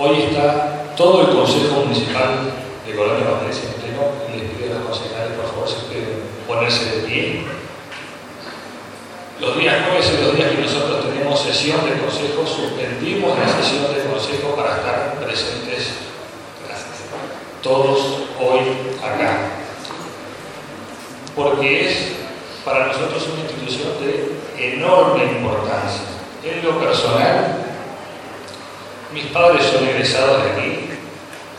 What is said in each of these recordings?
Hoy está todo el Consejo Municipal de Colonia en pleno y les pido a los concejales, por favor, si pueden ponerse de pie. Los días jueves y los días que nosotros tenemos sesión de consejo, suspendimos la sesión de consejo para estar presentes todos hoy acá. Porque es para nosotros una institución de enorme importancia. En lo personal, mis padres son egresados de aquí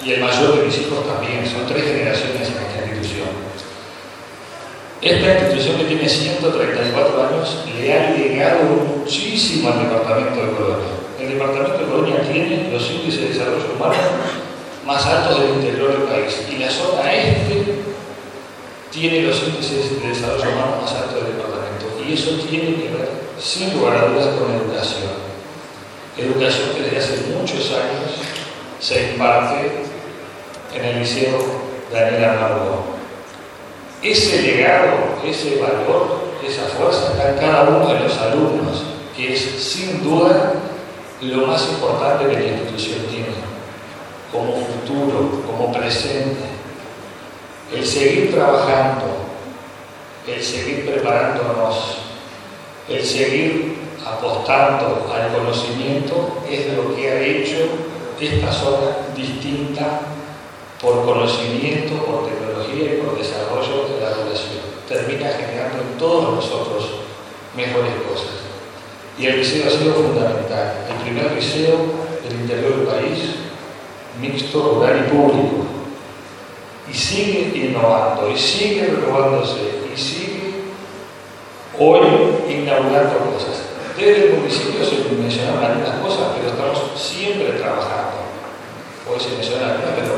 y el mayor de mis hijos también, son tres generaciones en esta institución. Esta institución que tiene 134 años le ha legado muchísimo al Departamento de Colonia. El Departamento de Colonia tiene los índices de desarrollo humano más altos del interior del país y la zona este tiene los índices de desarrollo humano más altos del departamento y eso tiene que ver sin lugar a dudas con educación. Educación que desde hace muchos años se imparte en el Liceo Daniel Arnaldo. Ese legado, ese valor, esa fuerza está en cada uno de los alumnos, que es sin duda lo más importante que la institución tiene, como futuro, como presente. El seguir trabajando, el seguir preparándonos, el seguir apostando al conocimiento es lo que ha hecho esta zona distinta por conocimiento, por tecnología y por desarrollo de la población. Termina generando en todos nosotros mejores cosas. Y el liceo ha sido fundamental. El primer liceo del interior del país, mixto, rural y público. Y sigue innovando, y sigue renovándose, y sigue hoy inaugurando cosas. Desde el municipio se mencionaron algunas cosas, pero estamos siempre trabajando. Hoy se mencionan algunas, pero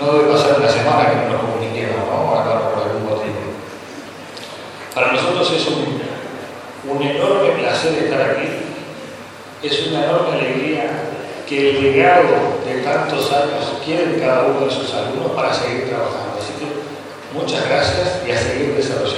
no debe pasar una semana que no nos comuniquemos, ¿no? Acá por algún motivo. Para nosotros es un, un enorme placer estar aquí, es una enorme alegría que el legado de tantos años quieren cada uno de sus alumnos para seguir trabajando. Así que muchas gracias y a seguir desarrollando.